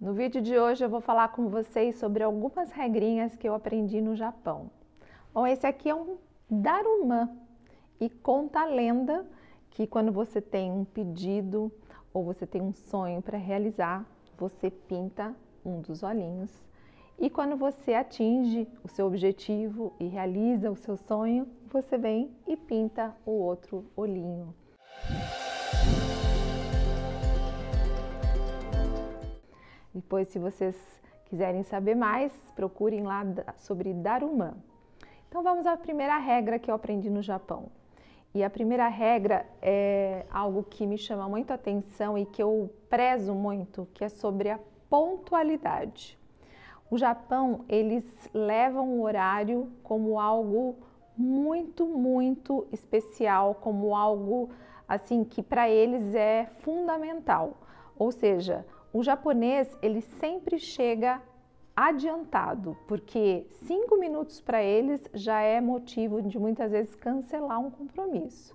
No vídeo de hoje eu vou falar com vocês sobre algumas regrinhas que eu aprendi no Japão. Bom, esse aqui é um Daruma e conta a lenda que quando você tem um pedido ou você tem um sonho para realizar, você pinta um dos olhinhos. E quando você atinge o seu objetivo e realiza o seu sonho, você vem e pinta o outro olhinho. Depois, se vocês quiserem saber mais, procurem lá sobre Daruma. Então, vamos à primeira regra que eu aprendi no Japão. E a primeira regra é algo que me chama muito atenção e que eu prezo muito, que é sobre a pontualidade. O Japão, eles levam o horário como algo muito, muito especial, como algo assim que para eles é fundamental. Ou seja, o japonês ele sempre chega adiantado, porque cinco minutos para eles já é motivo de muitas vezes cancelar um compromisso.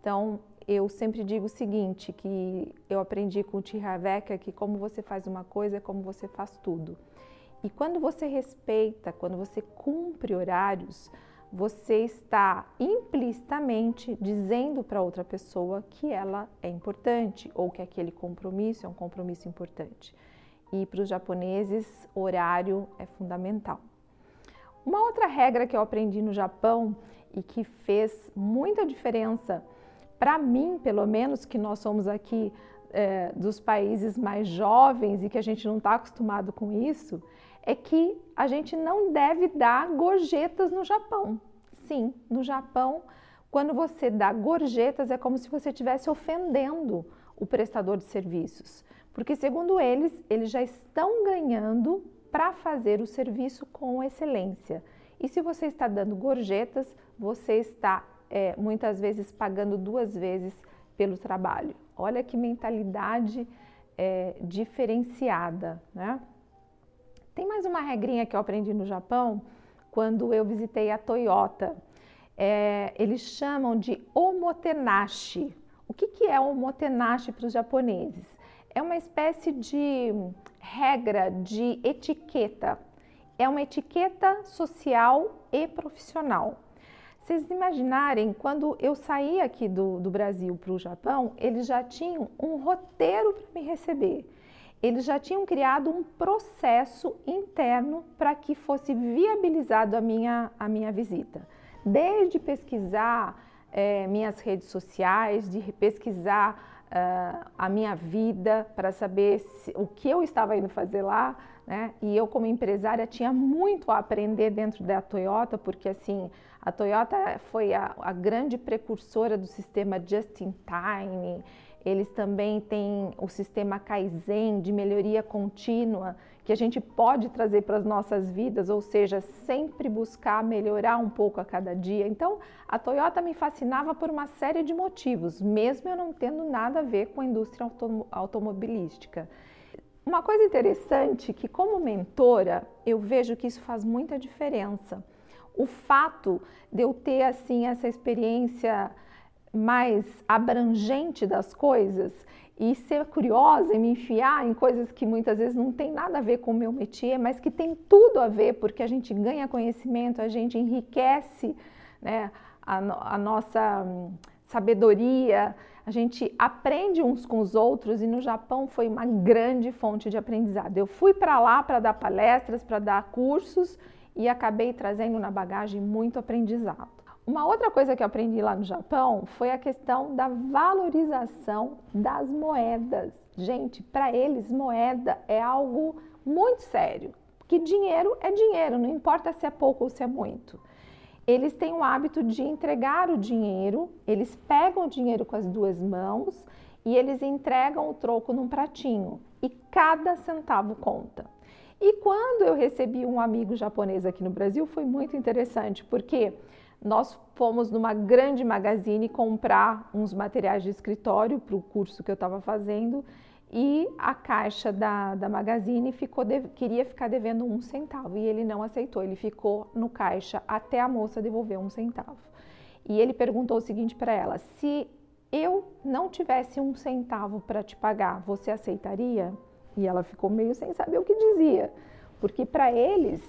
Então, eu sempre digo o seguinte, que eu aprendi com o Tihaveka, que como você faz uma coisa é como você faz tudo. E quando você respeita, quando você cumpre horários, você está implicitamente dizendo para outra pessoa que ela é importante ou que aquele compromisso é um compromisso importante. E para os japoneses, horário é fundamental. Uma outra regra que eu aprendi no Japão e que fez muita diferença para mim, pelo menos, que nós somos aqui é, dos países mais jovens e que a gente não está acostumado com isso, é que a gente não deve dar gorjetas no Japão. Sim, no Japão, quando você dá gorjetas, é como se você estivesse ofendendo o prestador de serviços. Porque, segundo eles, eles já estão ganhando para fazer o serviço com excelência. E se você está dando gorjetas, você está é, muitas vezes pagando duas vezes pelo trabalho. Olha que mentalidade é, diferenciada, né? Tem mais uma regrinha que eu aprendi no Japão quando eu visitei a Toyota. É, eles chamam de omotenashi. O que, que é omotenashi para os japoneses? É uma espécie de regra de etiqueta. É uma etiqueta social e profissional. Vocês imaginarem, quando eu saí aqui do, do Brasil para o Japão, eles já tinham um roteiro para me receber eles já tinham criado um processo interno para que fosse viabilizado a minha, a minha visita. Desde pesquisar é, minhas redes sociais, de pesquisar uh, a minha vida para saber se, o que eu estava indo fazer lá, né? E eu como empresária tinha muito a aprender dentro da Toyota, porque assim a Toyota foi a, a grande precursora do sistema just in time eles também têm o sistema Kaizen de melhoria contínua, que a gente pode trazer para as nossas vidas, ou seja, sempre buscar melhorar um pouco a cada dia. Então, a Toyota me fascinava por uma série de motivos, mesmo eu não tendo nada a ver com a indústria autom automobilística. Uma coisa interessante que como mentora, eu vejo que isso faz muita diferença. O fato de eu ter assim essa experiência mais abrangente das coisas e ser curiosa e me enfiar em coisas que muitas vezes não tem nada a ver com o meu métier, mas que tem tudo a ver, porque a gente ganha conhecimento, a gente enriquece né, a, a nossa hum, sabedoria, a gente aprende uns com os outros e no Japão foi uma grande fonte de aprendizado. Eu fui para lá para dar palestras, para dar cursos e acabei trazendo na bagagem muito aprendizado. Uma outra coisa que eu aprendi lá no Japão foi a questão da valorização das moedas. Gente, para eles, moeda é algo muito sério, porque dinheiro é dinheiro, não importa se é pouco ou se é muito. Eles têm o hábito de entregar o dinheiro, eles pegam o dinheiro com as duas mãos e eles entregam o troco num pratinho e cada centavo conta. E quando eu recebi um amigo japonês aqui no Brasil, foi muito interessante, porque nós fomos numa grande magazine comprar uns materiais de escritório para o curso que eu estava fazendo e a caixa da, da magazine ficou de, queria ficar devendo um centavo e ele não aceitou, ele ficou no caixa até a moça devolver um centavo. E ele perguntou o seguinte para ela: se eu não tivesse um centavo para te pagar, você aceitaria? E ela ficou meio sem saber o que dizia, porque para eles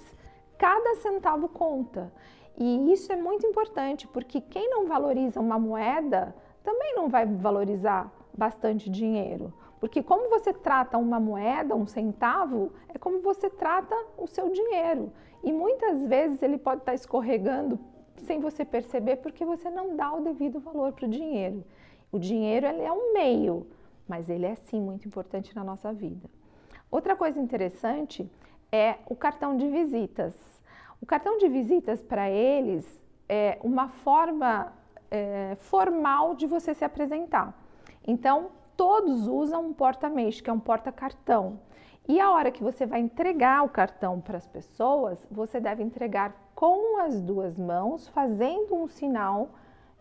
cada centavo conta. E isso é muito importante, porque quem não valoriza uma moeda também não vai valorizar bastante dinheiro. Porque como você trata uma moeda, um centavo, é como você trata o seu dinheiro. E muitas vezes ele pode estar escorregando sem você perceber, porque você não dá o devido valor para o dinheiro. O dinheiro é um meio, mas ele é sim muito importante na nossa vida. Outra coisa interessante é o cartão de visitas. O cartão de visitas para eles é uma forma é, formal de você se apresentar. Então, todos usam um porta-mês, que é um porta-cartão. E a hora que você vai entregar o cartão para as pessoas, você deve entregar com as duas mãos, fazendo um sinal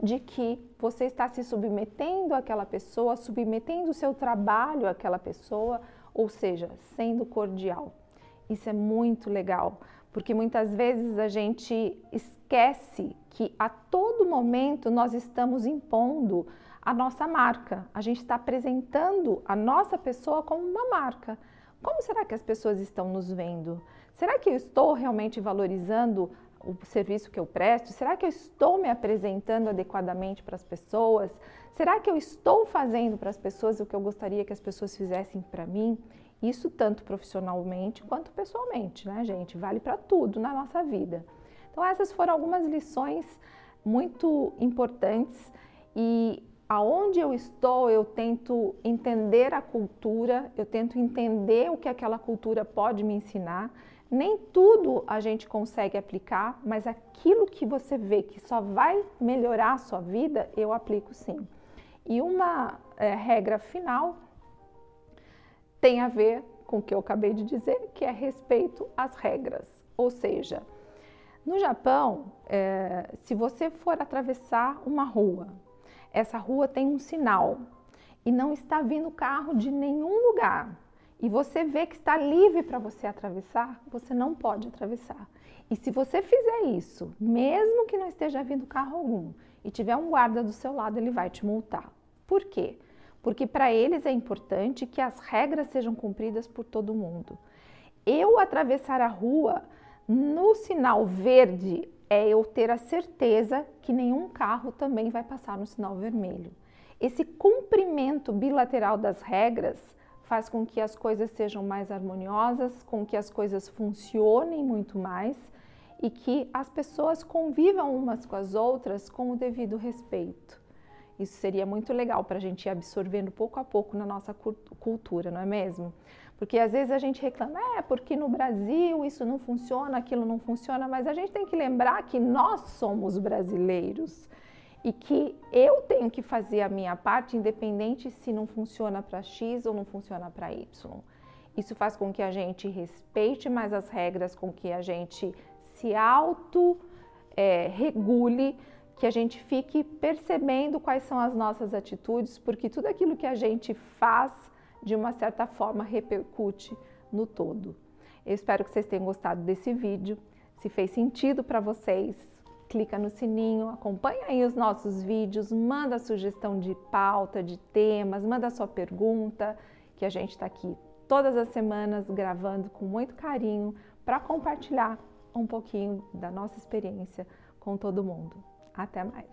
de que você está se submetendo àquela pessoa, submetendo o seu trabalho àquela pessoa, ou seja, sendo cordial. Isso é muito legal, porque muitas vezes a gente esquece que a todo momento nós estamos impondo a nossa marca, a gente está apresentando a nossa pessoa como uma marca. Como será que as pessoas estão nos vendo? Será que eu estou realmente valorizando o serviço que eu presto? Será que eu estou me apresentando adequadamente para as pessoas? Será que eu estou fazendo para as pessoas o que eu gostaria que as pessoas fizessem para mim? Isso tanto profissionalmente quanto pessoalmente, né, gente? Vale para tudo na nossa vida. Então, essas foram algumas lições muito importantes e aonde eu estou, eu tento entender a cultura, eu tento entender o que aquela cultura pode me ensinar. Nem tudo a gente consegue aplicar, mas aquilo que você vê que só vai melhorar a sua vida, eu aplico sim. E uma é, regra final tem a ver com o que eu acabei de dizer, que é respeito às regras. Ou seja, no Japão, é, se você for atravessar uma rua, essa rua tem um sinal e não está vindo carro de nenhum lugar e você vê que está livre para você atravessar, você não pode atravessar. E se você fizer isso, mesmo que não esteja vindo carro algum e tiver um guarda do seu lado, ele vai te multar. Por quê? Porque para eles é importante que as regras sejam cumpridas por todo mundo. Eu atravessar a rua no sinal verde é eu ter a certeza que nenhum carro também vai passar no sinal vermelho. Esse cumprimento bilateral das regras faz com que as coisas sejam mais harmoniosas, com que as coisas funcionem muito mais e que as pessoas convivam umas com as outras com o devido respeito. Isso seria muito legal para a gente ir absorvendo pouco a pouco na nossa cultura, não é mesmo? Porque às vezes a gente reclama, é porque no Brasil isso não funciona, aquilo não funciona, mas a gente tem que lembrar que nós somos brasileiros e que eu tenho que fazer a minha parte, independente se não funciona para X ou não funciona para Y. Isso faz com que a gente respeite mais as regras, com que a gente se auto é, que a gente fique percebendo quais são as nossas atitudes, porque tudo aquilo que a gente faz de uma certa forma repercute no todo. Eu espero que vocês tenham gostado desse vídeo. Se fez sentido para vocês, clica no sininho, acompanha aí os nossos vídeos, manda sugestão de pauta, de temas, manda sua pergunta, que a gente está aqui todas as semanas gravando com muito carinho para compartilhar um pouquinho da nossa experiência com todo mundo. Até mais!